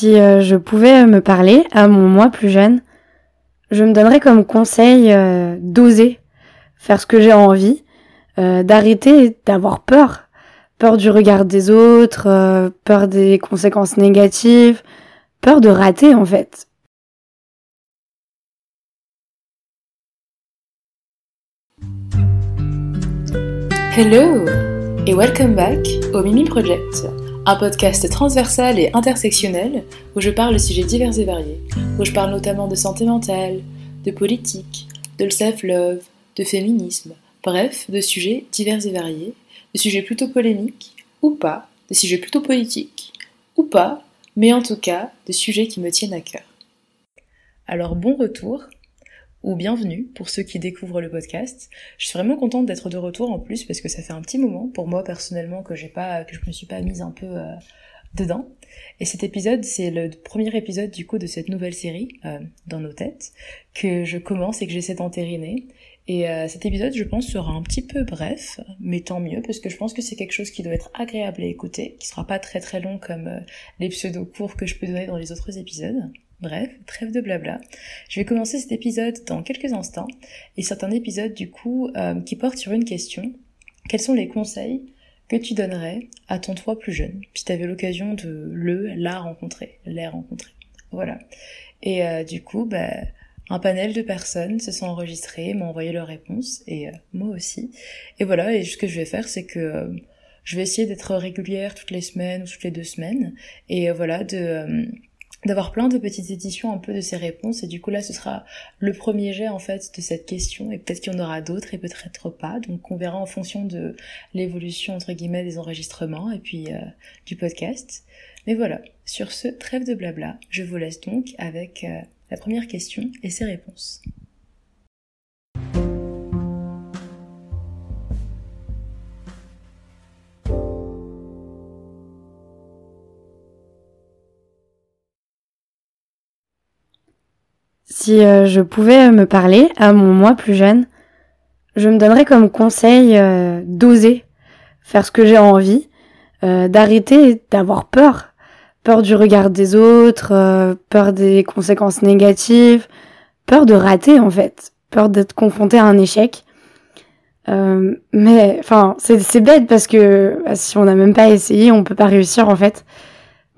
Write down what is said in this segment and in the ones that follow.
Si euh, je pouvais me parler à mon moi plus jeune, je me donnerais comme conseil euh, d'oser faire ce que j'ai envie, euh, d'arrêter d'avoir peur, peur du regard des autres, peur des conséquences négatives, peur de rater en fait. Hello et welcome back au Mimi Project un podcast transversal et intersectionnel où je parle de sujets divers et variés, où je parle notamment de santé mentale, de politique, de self-love, de féminisme, bref, de sujets divers et variés, de sujets plutôt polémiques ou pas, de sujets plutôt politiques ou pas, mais en tout cas de sujets qui me tiennent à cœur. Alors bon retour ou bienvenue pour ceux qui découvrent le podcast. Je suis vraiment contente d'être de retour en plus parce que ça fait un petit moment pour moi personnellement que j'ai pas que je me suis pas mise un peu euh, dedans. Et cet épisode, c'est le premier épisode du coup de cette nouvelle série euh, dans nos têtes que je commence et que j'essaie d'entériner. Et euh, cet épisode, je pense, sera un petit peu bref, mais tant mieux parce que je pense que c'est quelque chose qui doit être agréable à écouter, qui sera pas très très long comme les pseudo cours que je peux donner dans les autres épisodes. Bref, trêve de blabla. Je vais commencer cet épisode dans quelques instants, et c'est un épisode du coup euh, qui porte sur une question. Quels sont les conseils que tu donnerais à ton toi plus jeune, si tu avais l'occasion de le, la rencontrer, les rencontrer? Voilà. Et euh, du coup, bah, un panel de personnes se sont enregistrées, m'ont envoyé leurs réponses, et euh, moi aussi. Et voilà, et ce que je vais faire, c'est que je vais essayer d'être régulière toutes les semaines ou toutes les deux semaines, et voilà, de d'avoir plein de petites éditions un peu de ces réponses. Et du coup là ce sera le premier jet en fait de cette question. Et peut-être qu'il y en aura d'autres et peut-être pas. Donc on verra en fonction de l'évolution entre guillemets des enregistrements et puis euh, du podcast. Mais voilà. Sur ce trêve de blabla. Je vous laisse donc avec euh, la première question et ses réponses Euh, je pouvais me parler à mon moi plus jeune, je me donnerais comme conseil euh, d'oser faire ce que j'ai envie, euh, d'arrêter d'avoir peur, peur du regard des autres, peur des conséquences négatives, peur de rater en fait, peur d'être confronté à un échec. mais enfin, c'est bête parce que bah, si on n'a même pas essayé, on peut pas réussir en fait.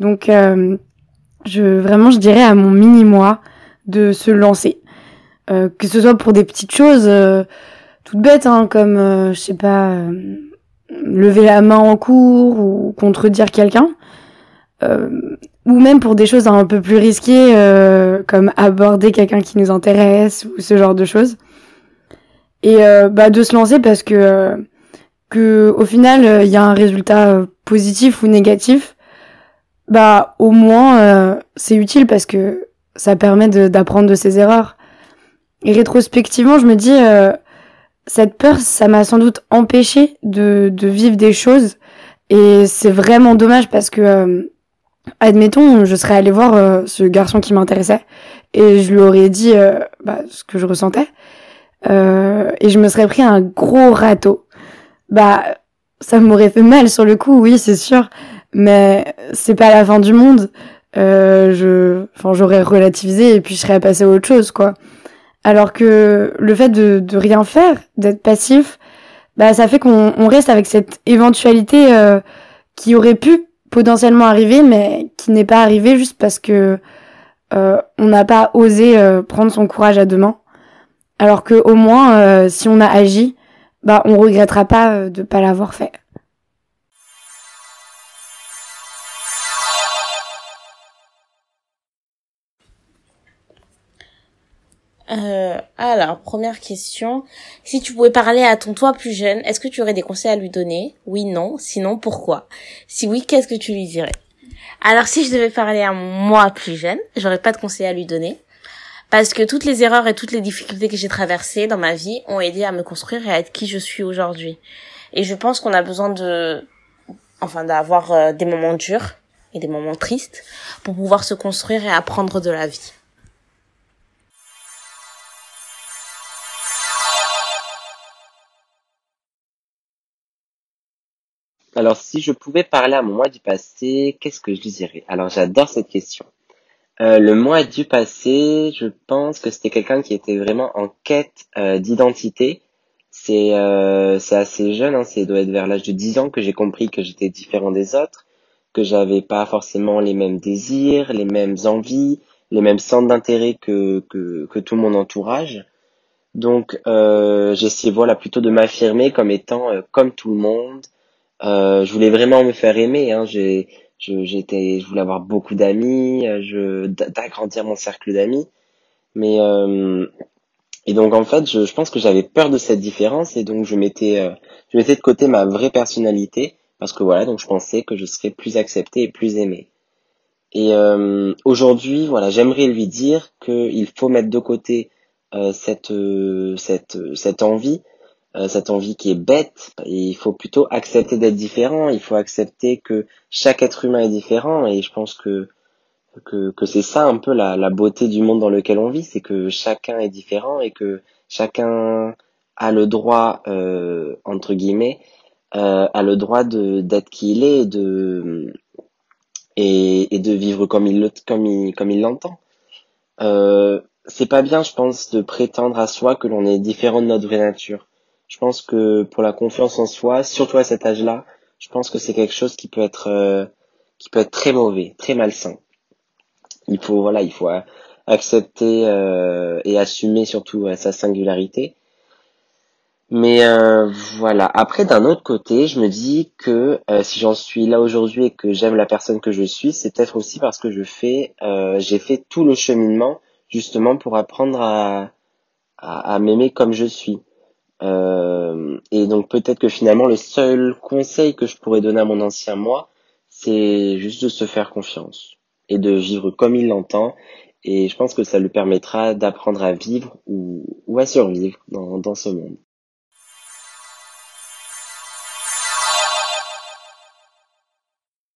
Donc, vraiment, je dirais à mon mini moi de se lancer. Euh, que ce soit pour des petites choses euh, toutes bêtes, hein, comme, euh, je sais pas, lever la main en cours ou contredire quelqu'un, ou même pour des choses un peu plus risquées, comme aborder quelqu'un qui nous intéresse ou ce genre de choses. Et bah, de se lancer parce que, que au final, il y a un résultat positif ou négatif, bah au moins c'est utile parce que ça permet d'apprendre de, ses erreurs. Et rétrospectivement, je me dis, euh, cette peur, ça m'a sans doute empêché de, de vivre des choses. Et c'est vraiment dommage parce que, euh, admettons, je serais allée voir euh, ce garçon qui m'intéressait et je lui aurais dit bah, ce que je ressentais. et je me serais pris un gros râteau. Bah, ça m'aurait fait mal sur le coup, oui, c'est sûr. Mais c'est pas la fin du monde euh, je, enfin, j'aurais relativisé et puis je serais passé à autre chose, quoi. Alors que le fait de, de rien faire, d'être passif, bah, ça fait qu'on on reste avec cette éventualité euh, qui aurait pu potentiellement arriver, mais qui n'est pas arrivée juste parce que euh, on n'a pas osé euh, prendre son courage à deux mains. Alors que au moins, euh, si on a agi, bah, on regrettera pas de pas l'avoir fait. Euh, alors, première question. Si tu pouvais parler à ton toi plus jeune, est-ce que tu aurais des conseils à lui donner? Oui, non. Sinon, pourquoi? Si oui, qu'est-ce que tu lui dirais? Alors, si je devais parler à moi plus jeune, j'aurais pas de conseils à lui donner. Parce que toutes les erreurs et toutes les difficultés que j'ai traversées dans ma vie ont aidé à me construire et à être qui je suis aujourd'hui. Et je pense qu'on a besoin de, enfin, d'avoir euh, des moments durs et des moments tristes pour pouvoir se construire et apprendre de la vie. Alors, si je pouvais parler à mon moi du passé, qu'est-ce que je lui dirais? Alors, j'adore cette question. Euh, le mois du passé, je pense que c'était quelqu'un qui était vraiment en quête euh, d'identité. C'est euh, assez jeune, hein, c'est doit être vers l'âge de 10 ans que j'ai compris que j'étais différent des autres, que j'avais pas forcément les mêmes désirs, les mêmes envies, les mêmes centres d'intérêt que, que que tout mon entourage. Donc euh, j'essayais voilà plutôt de m'affirmer comme étant comme tout le monde. Je voulais vraiment me faire aimer. Hein, j'ai je j'étais je voulais avoir beaucoup d'amis euh, je d'agrandir mon cercle d'amis mais euh, et donc en fait je, je pense que j'avais peur de cette différence et donc je mettais euh, je mettais de côté ma vraie personnalité parce que voilà donc je pensais que je serais plus accepté et plus aimé et euh, aujourd'hui voilà j'aimerais lui dire qu'il faut mettre de côté cette cette cette envie euh, cette envie qui est bête, il faut plutôt accepter d'être différent, il faut accepter que chaque être humain est différent, et je pense que que, que c'est ça un peu la, la beauté du monde dans lequel on vit, c'est que chacun est différent et que chacun a le droit, euh, entre guillemets, euh, a le droit de d'être qui il est et de et, et de vivre comme il le comme il comme il l'entend. Euh, c'est pas bien, je pense, de prétendre à soi que l'on est différent de notre vraie nature. Je pense que pour la confiance en soi, surtout à cet âge-là, je pense que c'est quelque chose qui peut être euh, qui peut être très mauvais, très malsain. Il faut voilà, il faut euh, accepter euh, et assumer surtout sa singularité. Mais voilà. Après, d'un autre côté, je me dis que si j'en suis là aujourd'hui et que j'aime la personne que je suis, c'est peut-être aussi parce que je fais, j'ai fait tout le cheminement justement pour apprendre à, à m'aimer comme je suis. Euh, et donc peut-être que finalement le seul conseil que je pourrais donner à mon ancien moi, c'est juste de se faire confiance et de vivre comme il l'entend. Et je pense que ça lui permettra d'apprendre à vivre ou, à survivre dans, dans ce monde.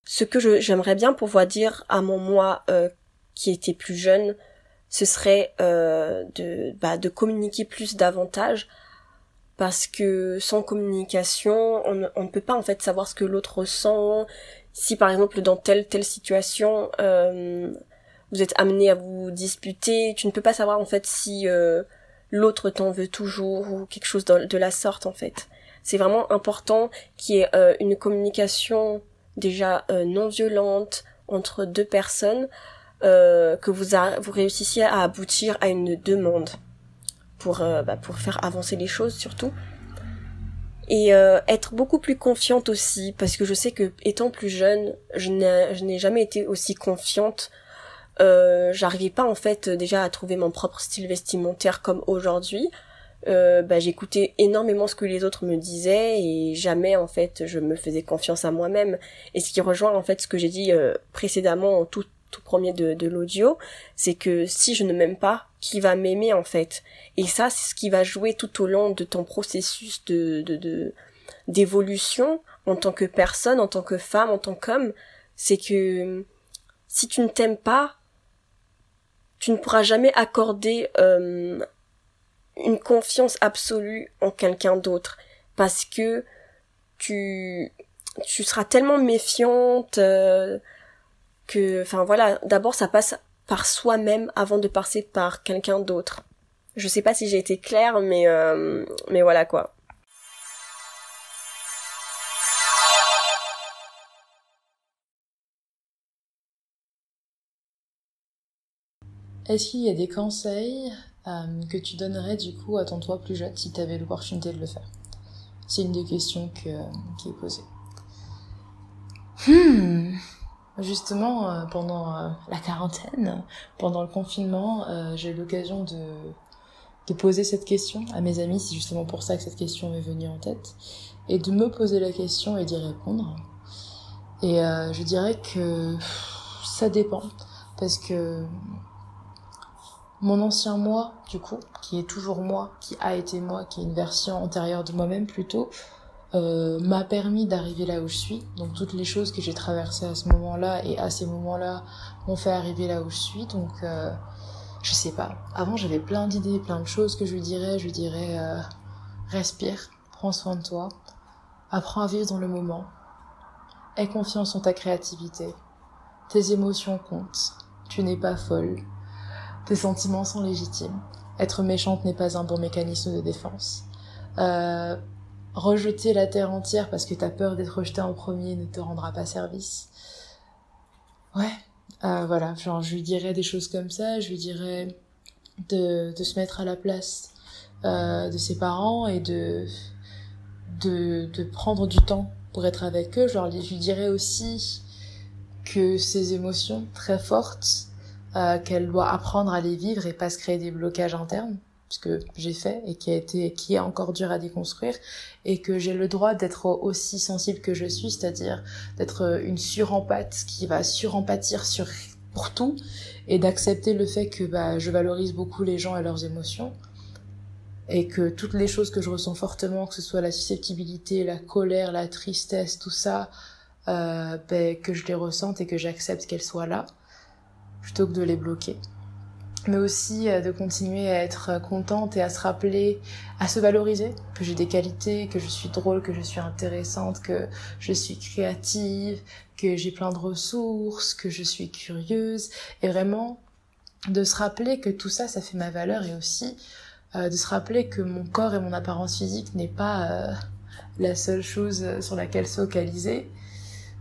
Ce que j'aimerais bien pouvoir dire à mon moi euh, qui était plus jeune, ce serait euh, de, bah, de communiquer plus davantage parce que sans communication, on, ne peut pas en fait savoir ce que l'autre ressent. Si par exemple dans telle telle situation, euh, vous êtes amené à vous disputer, tu ne peux pas savoir en fait si euh, l'autre t'en veut toujours ou quelque chose de, la sorte en fait. C'est vraiment important qu'il y ait euh, une communication déjà non violente entre deux personnes, que vous, vous réussissiez à aboutir à une demande pour, euh, bah, pour faire avancer les choses surtout. Et euh, être beaucoup plus confiante aussi, parce que je sais que étant plus jeune, je n'ai jamais été aussi confiante. Euh, J'arrivais pas en fait déjà à trouver mon propre style vestimentaire comme aujourd'hui. Euh, bah, j'écoutais énormément ce que les autres me disaient et jamais en fait je me faisais confiance à moi-même et ce qui rejoint en fait ce que j'ai dit euh, précédemment en tout, tout premier de, de l'audio c'est que si je ne m'aime pas qui va m'aimer en fait. Et ça, c'est ce qui va jouer tout au long de ton processus de, d'évolution en tant que personne, en tant que femme, en tant qu'homme. C'est que si tu ne t'aimes pas, tu ne pourras jamais accorder euh, une confiance absolue en quelqu'un d'autre parce que tu tu seras tellement méfiante euh, que enfin voilà d'abord ça passe par soi-même avant de passer par quelqu'un d'autre. Je sais pas si j'ai été claire, mais euh, mais voilà quoi. Est-ce qu'il y a des conseils euh, que tu donnerais du coup à ton toi plus jeune si tu avais l'opportunité de le faire? C'est une des questions qui est posée. Hmm. Justement, euh, pendant euh, la quarantaine, pendant le confinement, euh, j'ai eu l'occasion de, de poser cette question à mes amis, c'est justement pour ça que cette question m'est venue en tête, et de me poser la question et d'y répondre. Et je dirais que ça dépend, parce que mon ancien moi, du coup, qui est toujours moi, qui a été moi, qui est une version antérieure de moi-même plutôt, euh, m'a permis d'arriver là où je suis. Donc toutes les choses que j'ai traversées à ce moment-là et à ces moments-là m'ont fait arriver là où je suis. Donc euh, je sais pas. Avant j'avais plein d'idées, plein de choses que je dirais. Je dirais euh, respire, prends soin de toi, apprends à vivre dans le moment, aie confiance en ta créativité, tes émotions comptent. Tu n'es pas folle. Tes sentiments sont légitimes. Être méchante n'est pas un bon mécanisme de défense. Rejeter la terre entière parce que t'as peur d'être rejeté en premier ne te rendra pas service. Ouais, euh, voilà, genre je lui dirais des choses comme ça, je lui dirais de, de se mettre à la place euh, de ses parents et de, de, de prendre du temps pour être avec eux. Genre, je lui dirais aussi que ces émotions très fortes, euh, qu'elle doit apprendre à les vivre et pas se créer des blocages internes que j'ai fait et qui a été qui est encore dur à déconstruire et que j'ai le droit d'être aussi sensible que je suis c'est-à-dire d'être une surempathe qui va surempathir sur pour tout et d'accepter le fait que bah je valorise beaucoup les gens et leurs émotions et que toutes les choses que je ressens fortement que ce soit la susceptibilité la colère la tristesse tout ça euh, ben, que je les ressente et que j'accepte qu'elles soient là plutôt que de les bloquer mais aussi euh, de continuer à être contente et à se rappeler, à se valoriser, que j'ai des qualités, que je suis drôle, que je suis intéressante, que je suis créative, que j'ai plein de ressources, que je suis curieuse, et vraiment de se rappeler que tout ça, ça fait ma valeur, et aussi euh, de se rappeler que mon corps et mon apparence physique n'est pas euh, la seule chose sur laquelle se focaliser,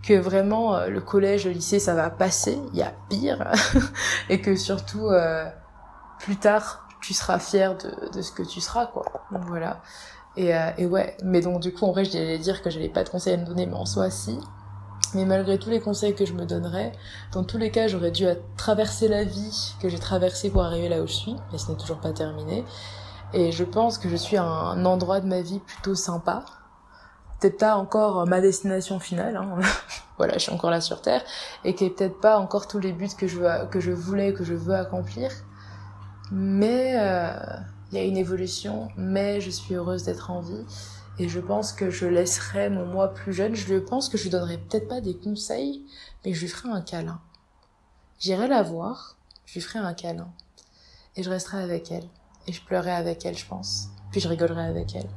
que vraiment euh, le collège, le lycée, ça va passer, il y a pire, et que surtout euh, plus tard, tu seras fier de, ce que tu seras, quoi. Voilà. Et, euh, et ouais, mais donc du coup, en vrai, j'allais dire que j'avais pas de conseils à me donner, mais en soi, si. Mais malgré tous les conseils que je me donnerais, dans tous les cas, j'aurais dû traverser la vie que j'ai traversée pour arriver là où je suis, mais ce n'est toujours pas terminé. Et je pense que je suis à un endroit de ma vie plutôt sympa, pas encore ma destination finale, hein. voilà, je suis encore là sur Terre, et qui est peut-être pas encore tous les buts que je, que je voulais, que je veux accomplir, mais il euh, y a une évolution, mais je suis heureuse d'être en vie, et je pense que je laisserai mon moi plus jeune, je pense que je lui donnerai peut-être pas des conseils, mais je lui ferai un câlin. J'irai la voir, je lui ferai un câlin, et je resterai avec elle, et je pleurerai avec elle, je pense, puis je rigolerai avec elle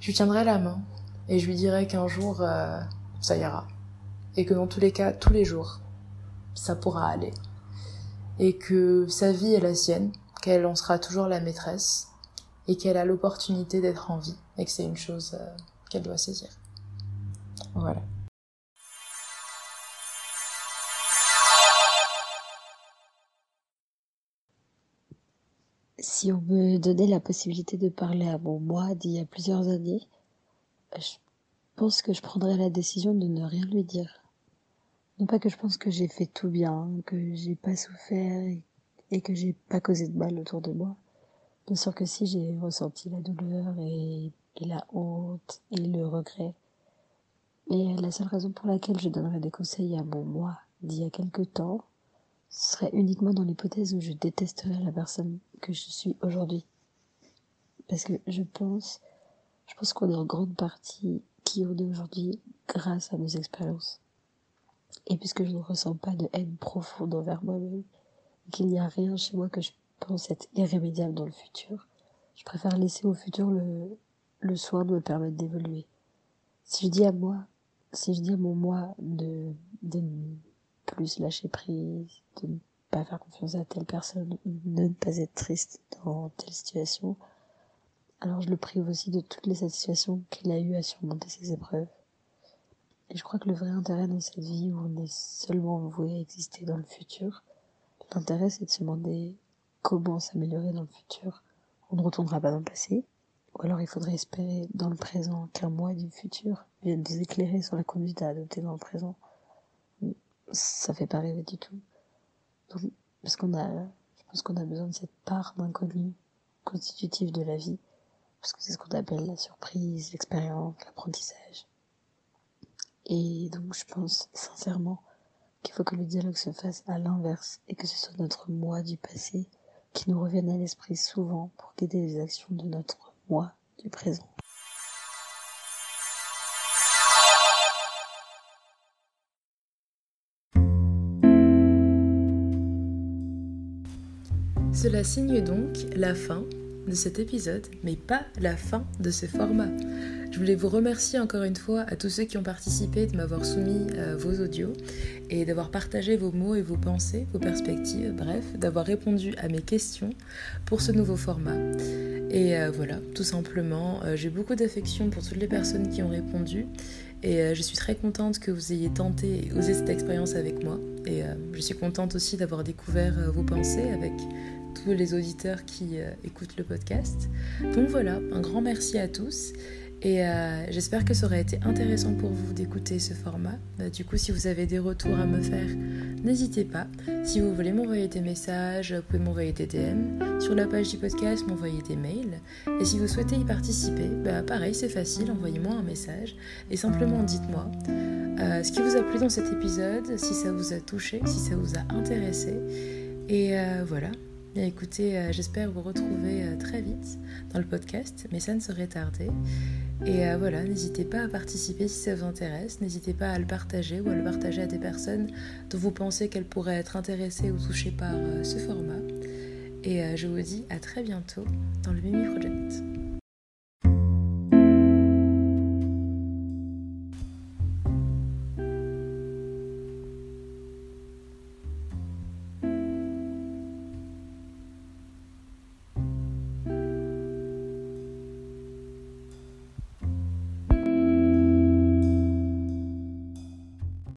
je lui tiendrai la main et je lui dirai qu'un jour euh, ça ira. Et que dans tous les cas tous les jours ça pourra aller. Et que sa vie est la sienne qu'elle en sera toujours la maîtresse et qu'elle a l'opportunité d'être en vie et que c'est une chose euh, qu'elle doit saisir. Voilà Si on me donnait la possibilité de parler à mon moi d'il y a plusieurs années, je pense que je prendrais la décision de ne rien lui dire. Non pas que je pense que j'ai fait tout bien, que j'ai pas souffert et, que j'ai pas causé de mal autour de moi. Bien sûr que si j'ai ressenti la douleur et, la honte et le regret. Mais la seule raison pour laquelle je donnerais des conseils à mon moi d'il y a quelque temps, ce serait uniquement dans l'hypothèse où je détesterais la personne que je suis aujourd'hui. Parce que je pense, je pense qu'on est en grande partie qui on est aujourd'hui grâce à nos expériences. Et puisque je ne ressens pas de haine profonde envers moi-même, qu'il n'y a rien chez moi que je pense être irrémédiable dans le futur, je préfère laisser au futur le, le soin de me permettre d'évoluer. Si je dis à moi, si je dis à mon moi de, de plus lâcher prise, de ne pas faire confiance à telle personne, de ne pas être triste dans telle situation, alors je le prive aussi de toutes les satisfactions qu'il a eu à surmonter ses épreuves. Et je crois que le vrai intérêt dans cette vie où on est seulement voué à exister dans le futur, l'intérêt c'est de se demander comment s'améliorer dans le futur. On ne retournera pas dans le passé, ou alors il faudrait espérer dans le présent qu'un mois du futur vienne nous éclairer sur la conduite à adopter dans le présent ça fait pas rêver du tout. Parce qu'on je pense qu'on a besoin de cette part d'inconnu constitutive de la vie, parce que c'est ce qu'on appelle la surprise, l'expérience, l'apprentissage. Et donc, je pense sincèrement qu'il faut que le dialogue se fasse à l'inverse et que ce soit notre moi du passé qui nous revienne à l'esprit souvent pour guider les actions de notre moi du présent. Cela signe donc la fin de cet épisode, mais pas la fin de ce format. Je voulais vous remercier encore une fois à tous ceux qui ont participé de m'avoir soumis euh, vos audios et d'avoir partagé vos mots et vos pensées, vos perspectives, bref, d'avoir répondu à mes questions pour ce nouveau format. Et euh, voilà, tout simplement, euh, j'ai beaucoup d'affection pour toutes les personnes qui ont répondu et je suis très contente que vous ayez tenté et osé cette expérience avec moi. Et je suis contente aussi d'avoir découvert vos pensées avec tous les auditeurs qui écoutent le podcast. Donc voilà, un grand merci à tous et euh, j'espère que ça aurait été intéressant pour vous d'écouter ce format. Euh, du coup, si vous avez des retours à me faire, n'hésitez pas. Si vous voulez m'envoyer des messages, vous pouvez m'envoyer des DM. Sur la page du podcast, m'envoyer des mails. Et si vous souhaitez y participer, bah, pareil, c'est facile, envoyez-moi un message. Et simplement dites-moi euh, ce qui vous a plu dans cet épisode, si ça vous a touché, si ça vous a intéressé. Et voilà, écoutez, j'espère vous retrouver très vite dans le podcast, mais ça ne serait tardé. Et euh, voilà, n'hésitez pas à participer si ça vous intéresse, n'hésitez pas à le partager ou à le partager à des personnes dont vous pensez qu'elles pourraient être intéressées ou touchées par euh, ce format. Et euh, je vous dis à très bientôt dans le Mimi Project.